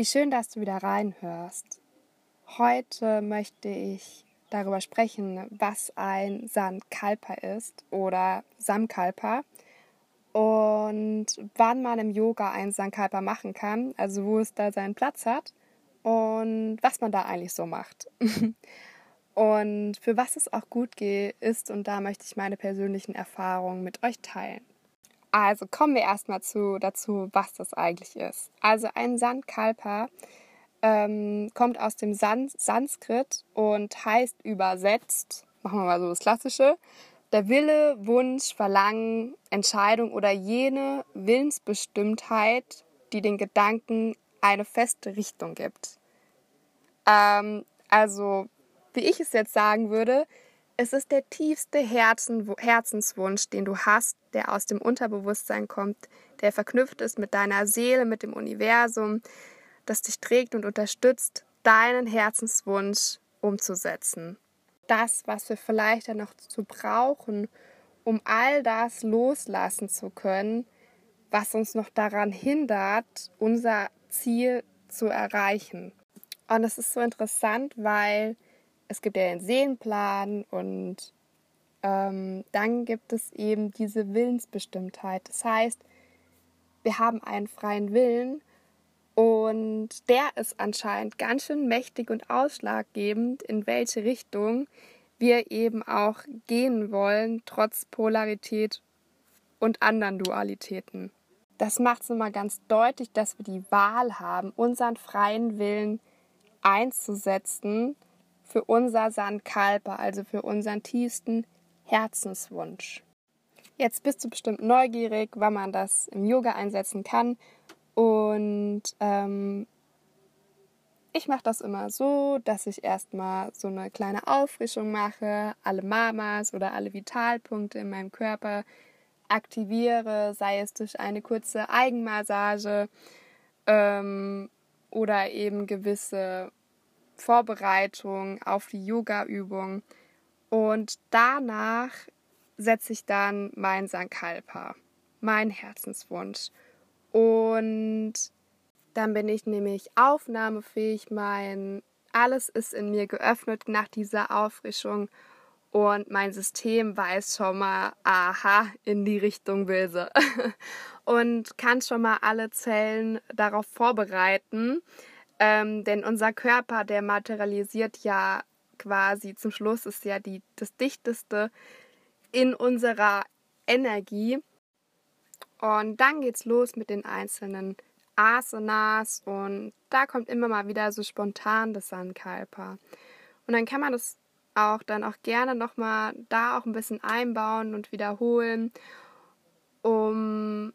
Wie schön, dass du wieder reinhörst. Heute möchte ich darüber sprechen, was ein Sankalpa ist oder Samkalpa und wann man im Yoga ein Sankalpa machen kann, also wo es da seinen Platz hat und was man da eigentlich so macht. und für was es auch gut ist und da möchte ich meine persönlichen Erfahrungen mit euch teilen. Also kommen wir erstmal zu, dazu, was das eigentlich ist. Also ein Sandkalpa ähm, kommt aus dem San Sanskrit und heißt übersetzt, machen wir mal so das Klassische, der Wille, Wunsch, Verlangen, Entscheidung oder jene Willensbestimmtheit, die den Gedanken eine feste Richtung gibt. Ähm, also, wie ich es jetzt sagen würde, es ist der tiefste Herzen, Herzenswunsch, den du hast, der aus dem Unterbewusstsein kommt, der verknüpft ist mit deiner Seele, mit dem Universum, das dich trägt und unterstützt, deinen Herzenswunsch umzusetzen. Das, was wir vielleicht dann noch zu brauchen, um all das loslassen zu können, was uns noch daran hindert, unser Ziel zu erreichen. Und es ist so interessant, weil es gibt ja den Seelenplan und ähm, dann gibt es eben diese Willensbestimmtheit. Das heißt, wir haben einen freien Willen und der ist anscheinend ganz schön mächtig und ausschlaggebend, in welche Richtung wir eben auch gehen wollen, trotz Polarität und anderen Dualitäten. Das macht es nochmal ganz deutlich, dass wir die Wahl haben, unseren freien Willen einzusetzen für unser Sankalpa, also für unseren tiefsten Herzenswunsch. Jetzt bist du bestimmt neugierig, wann man das im Yoga einsetzen kann. Und ähm, ich mache das immer so, dass ich erstmal so eine kleine Auffrischung mache, alle Mamas oder alle Vitalpunkte in meinem Körper aktiviere, sei es durch eine kurze Eigenmassage ähm, oder eben gewisse Vorbereitung auf die Yoga-Übung. Und danach setze ich dann mein Sankalpa, mein Herzenswunsch. Und dann bin ich nämlich aufnahmefähig, mein alles ist in mir geöffnet nach dieser Auffrischung und mein System weiß schon mal, aha, in die Richtung will sie. und kann schon mal alle Zellen darauf vorbereiten, ähm, denn unser Körper, der materialisiert ja quasi, zum Schluss ist ja die, das Dichteste in unserer Energie. Und dann geht's los mit den einzelnen Asanas und da kommt immer mal wieder so spontan das Sankalpa. Und dann kann man das auch dann auch gerne nochmal da auch ein bisschen einbauen und wiederholen, um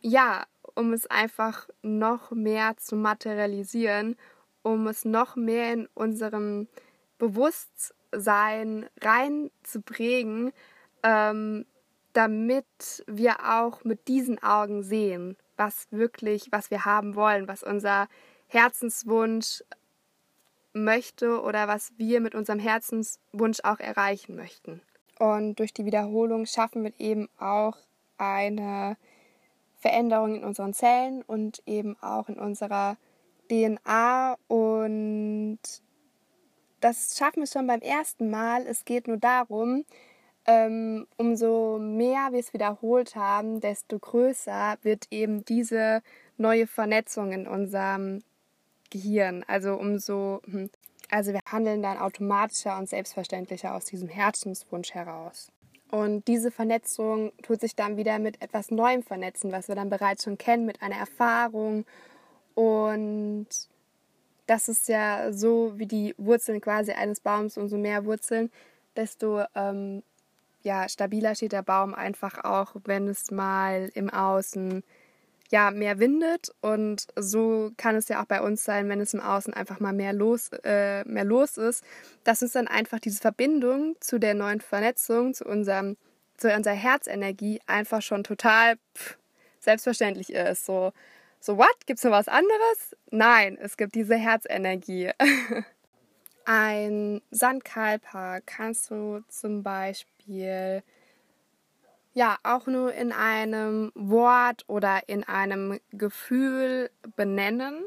ja, um es einfach noch mehr zu materialisieren, um es noch mehr in unserem Bewusstsein reinzuprägen, ähm, damit wir auch mit diesen Augen sehen, was wirklich, was wir haben wollen, was unser Herzenswunsch möchte oder was wir mit unserem Herzenswunsch auch erreichen möchten. Und durch die Wiederholung schaffen wir eben auch eine Veränderungen in unseren Zellen und eben auch in unserer DNA. Und das schaffen wir schon beim ersten Mal. Es geht nur darum, ähm, umso mehr wir es wiederholt haben, desto größer wird eben diese neue Vernetzung in unserem Gehirn. Also umso, hm, also wir handeln dann automatischer und selbstverständlicher aus diesem Herzenswunsch heraus. Und diese Vernetzung tut sich dann wieder mit etwas Neuem vernetzen, was wir dann bereits schon kennen, mit einer Erfahrung. Und das ist ja so wie die Wurzeln quasi eines Baums, umso mehr Wurzeln, desto ähm, ja, stabiler steht der Baum einfach auch, wenn es mal im Außen ja mehr windet und so kann es ja auch bei uns sein, wenn es im Außen einfach mal mehr los, äh, mehr los ist, dass uns dann einfach diese Verbindung zu der neuen Vernetzung, zu unserem, zu unserer Herzenergie einfach schon total pff, selbstverständlich ist. So, so what? Gibt's noch was anderes? Nein, es gibt diese Herzenergie. Ein Sandkalper kannst du zum Beispiel ja auch nur in einem Wort oder in einem Gefühl benennen.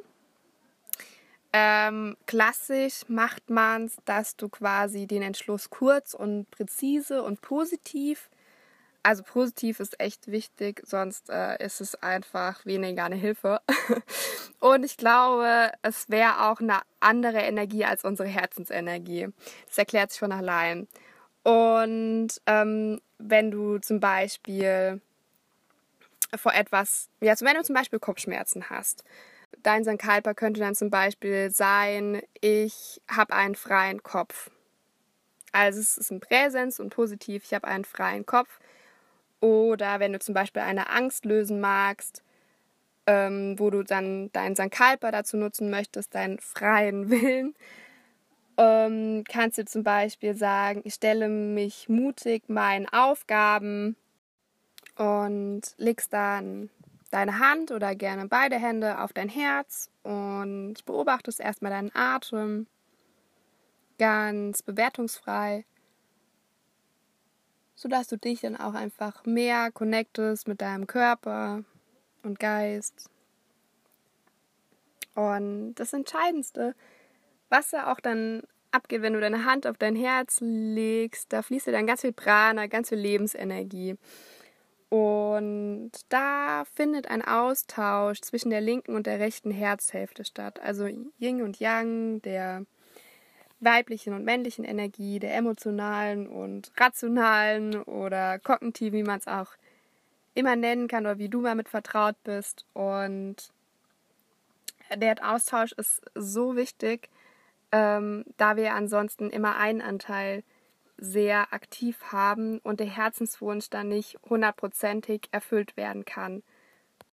Ähm, klassisch macht man es, dass du quasi den Entschluss kurz und präzise und positiv, also positiv ist echt wichtig, sonst äh, ist es einfach weniger eine Hilfe. und ich glaube, es wäre auch eine andere Energie als unsere Herzensenergie. Das erklärt sich von allein. Und ähm, wenn du zum Beispiel vor etwas, ja, also wenn du zum Beispiel Kopfschmerzen hast, dein Sankalpa könnte dann zum Beispiel sein, ich habe einen freien Kopf. Also es ist ein Präsens und positiv, ich habe einen freien Kopf. Oder wenn du zum Beispiel eine Angst lösen magst, ähm, wo du dann deinen Sankalpa dazu nutzen möchtest, deinen freien Willen, ähm, kannst du zum Beispiel sagen, ich stelle mich mutig meinen Aufgaben und legst dann deine Hand oder gerne beide Hände auf dein Herz und beobachtest erstmal deinen Atem ganz bewertungsfrei, sodass du dich dann auch einfach mehr connectest mit deinem Körper und Geist. Und das Entscheidendste was er auch dann abgeht, wenn du deine Hand auf dein Herz legst, da fließt dir dann ganz viel Prana, ganz viel Lebensenergie. Und da findet ein Austausch zwischen der linken und der rechten Herzhälfte statt. Also Yin und Yang, der weiblichen und männlichen Energie, der emotionalen und rationalen oder kognitiven, wie man es auch immer nennen kann oder wie du damit vertraut bist. Und der Austausch ist so wichtig, ähm, da wir ansonsten immer einen Anteil sehr aktiv haben und der Herzenswunsch dann nicht hundertprozentig erfüllt werden kann.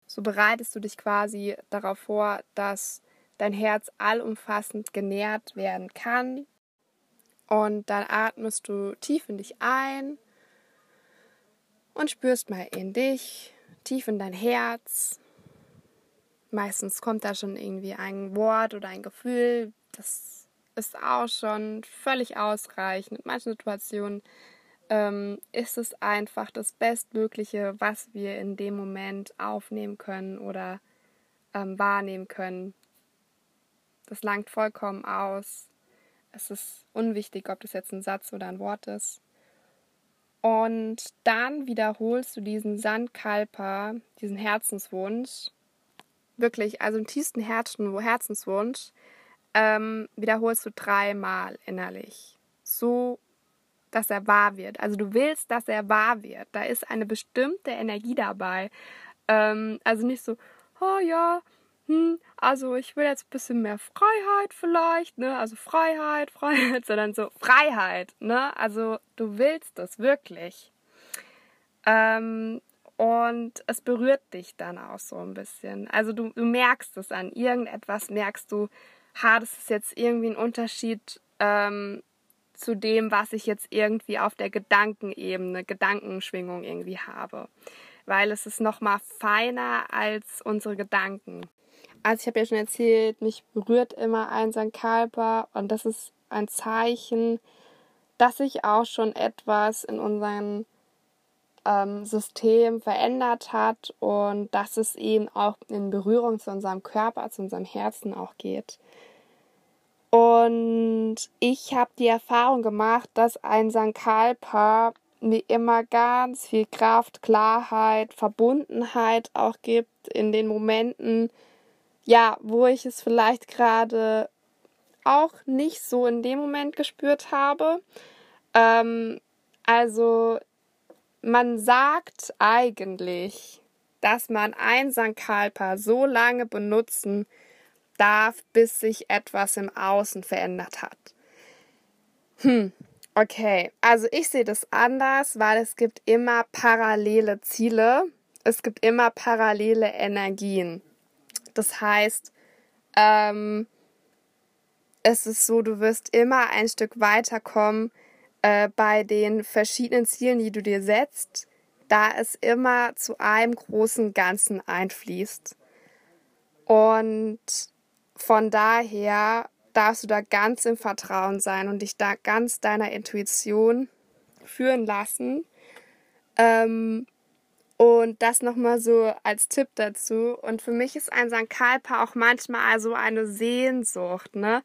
So bereitest du dich quasi darauf vor, dass dein Herz allumfassend genährt werden kann. Und dann atmest du tief in dich ein und spürst mal in dich, tief in dein Herz. Meistens kommt da schon irgendwie ein Wort oder ein Gefühl, das ist auch schon völlig ausreichend. In manchen Situationen ähm, ist es einfach das Bestmögliche, was wir in dem Moment aufnehmen können oder ähm, wahrnehmen können. Das langt vollkommen aus. Es ist unwichtig, ob das jetzt ein Satz oder ein Wort ist. Und dann wiederholst du diesen Sandkalper, diesen Herzenswunsch, wirklich, also im tiefsten Herzenswunsch, ähm, wiederholst du dreimal innerlich. So, dass er wahr wird. Also du willst, dass er wahr wird. Da ist eine bestimmte Energie dabei. Ähm, also nicht so, oh ja, hm, also ich will jetzt ein bisschen mehr Freiheit vielleicht, ne? Also Freiheit, Freiheit, sondern so Freiheit, ne? Also du willst das wirklich. Ähm, und es berührt dich dann auch so ein bisschen. Also du, du merkst es an irgendetwas, merkst du, ha, das ist jetzt irgendwie ein Unterschied ähm, zu dem, was ich jetzt irgendwie auf der Gedankenebene, Gedankenschwingung irgendwie habe. Weil es ist nochmal feiner als unsere Gedanken. Also ich habe ja schon erzählt, mich berührt immer ein Sankalpa und das ist ein Zeichen, dass sich auch schon etwas in unserem ähm, System verändert hat und dass es eben auch in Berührung zu unserem Körper, zu unserem Herzen auch geht. Und ich habe die Erfahrung gemacht, dass ein Sankalpa mir immer ganz viel Kraft, Klarheit, Verbundenheit auch gibt in den Momenten, ja, wo ich es vielleicht gerade auch nicht so in dem Moment gespürt habe. Ähm, also man sagt eigentlich, dass man ein Sankalpa so lange benutzen darf, bis sich etwas im Außen verändert hat. Hm. Okay, also ich sehe das anders, weil es gibt immer parallele Ziele, es gibt immer parallele Energien. Das heißt, ähm, es ist so, du wirst immer ein Stück weiterkommen äh, bei den verschiedenen Zielen, die du dir setzt, da es immer zu einem großen Ganzen einfließt. Und von daher darfst du da ganz im Vertrauen sein und dich da ganz deiner Intuition führen lassen. Ähm, und das nochmal so als Tipp dazu. Und für mich ist ein Sankalpa auch manchmal also eine Sehnsucht, ne?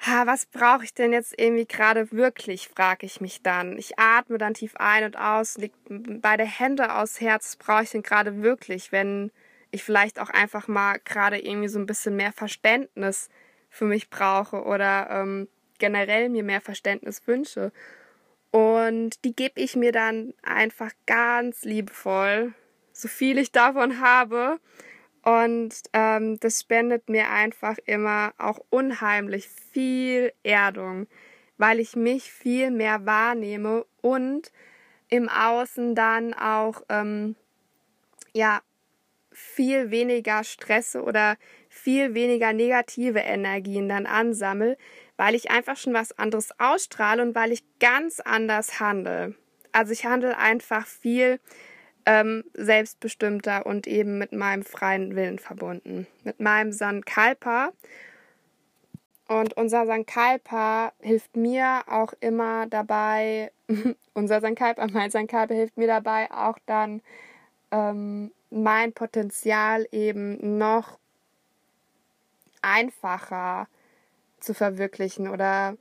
Ha, was brauche ich denn jetzt irgendwie gerade wirklich, frage ich mich dann. Ich atme dann tief ein und aus, leg beide Hände aufs Herz, brauche ich denn gerade wirklich, wenn ich vielleicht auch einfach mal gerade irgendwie so ein bisschen mehr Verständnis für mich brauche oder ähm, generell mir mehr Verständnis wünsche. Und die gebe ich mir dann einfach ganz liebevoll, so viel ich davon habe. Und ähm, das spendet mir einfach immer auch unheimlich viel Erdung, weil ich mich viel mehr wahrnehme und im Außen dann auch ähm, ja viel weniger stresse oder viel weniger negative Energien dann ansammle, weil ich einfach schon was anderes ausstrahle und weil ich ganz anders handle. Also ich handle einfach viel ähm, selbstbestimmter und eben mit meinem freien Willen verbunden. Mit meinem Sankalpa. Und unser Sankalpa hilft mir auch immer dabei, unser Sankalpa, mein Sankalpa hilft mir dabei auch dann ähm, mein Potenzial eben noch einfacher zu verwirklichen oder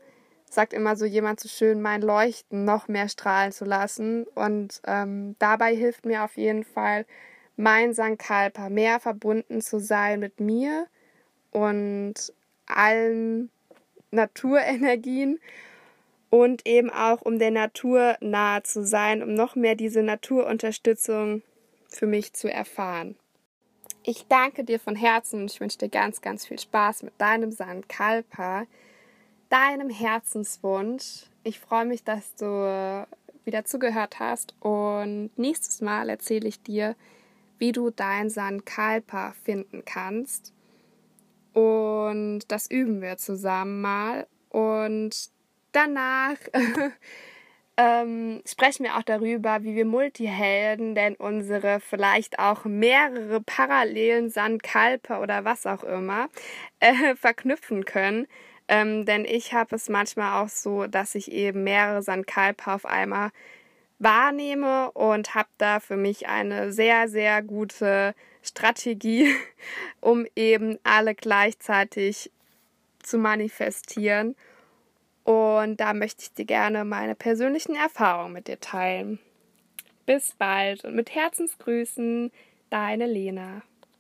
sagt immer so jemand so schön, mein Leuchten noch mehr strahlen zu lassen. Und ähm, dabei hilft mir auf jeden Fall mein Sankalpa, mehr verbunden zu sein mit mir und allen Naturenergien und eben auch um der Natur nahe zu sein, um noch mehr diese Naturunterstützung für mich zu erfahren. Ich danke dir von Herzen und ich wünsche dir ganz, ganz viel Spaß mit deinem Sankalpa, deinem Herzenswunsch. Ich freue mich, dass du wieder zugehört hast und nächstes Mal erzähle ich dir, wie du dein Sankalpa finden kannst. Und das üben wir zusammen mal. Und danach ähm, sprechen wir auch darüber, wie wir Multihelden denn unsere vielleicht auch mehrere parallelen Sandkalper oder was auch immer äh, verknüpfen können. Ähm, denn ich habe es manchmal auch so, dass ich eben mehrere Sandkalper auf einmal wahrnehme und habe da für mich eine sehr, sehr gute Strategie, um eben alle gleichzeitig zu manifestieren. Und da möchte ich dir gerne meine persönlichen Erfahrungen mit dir teilen. Bis bald und mit Herzensgrüßen, deine Lena.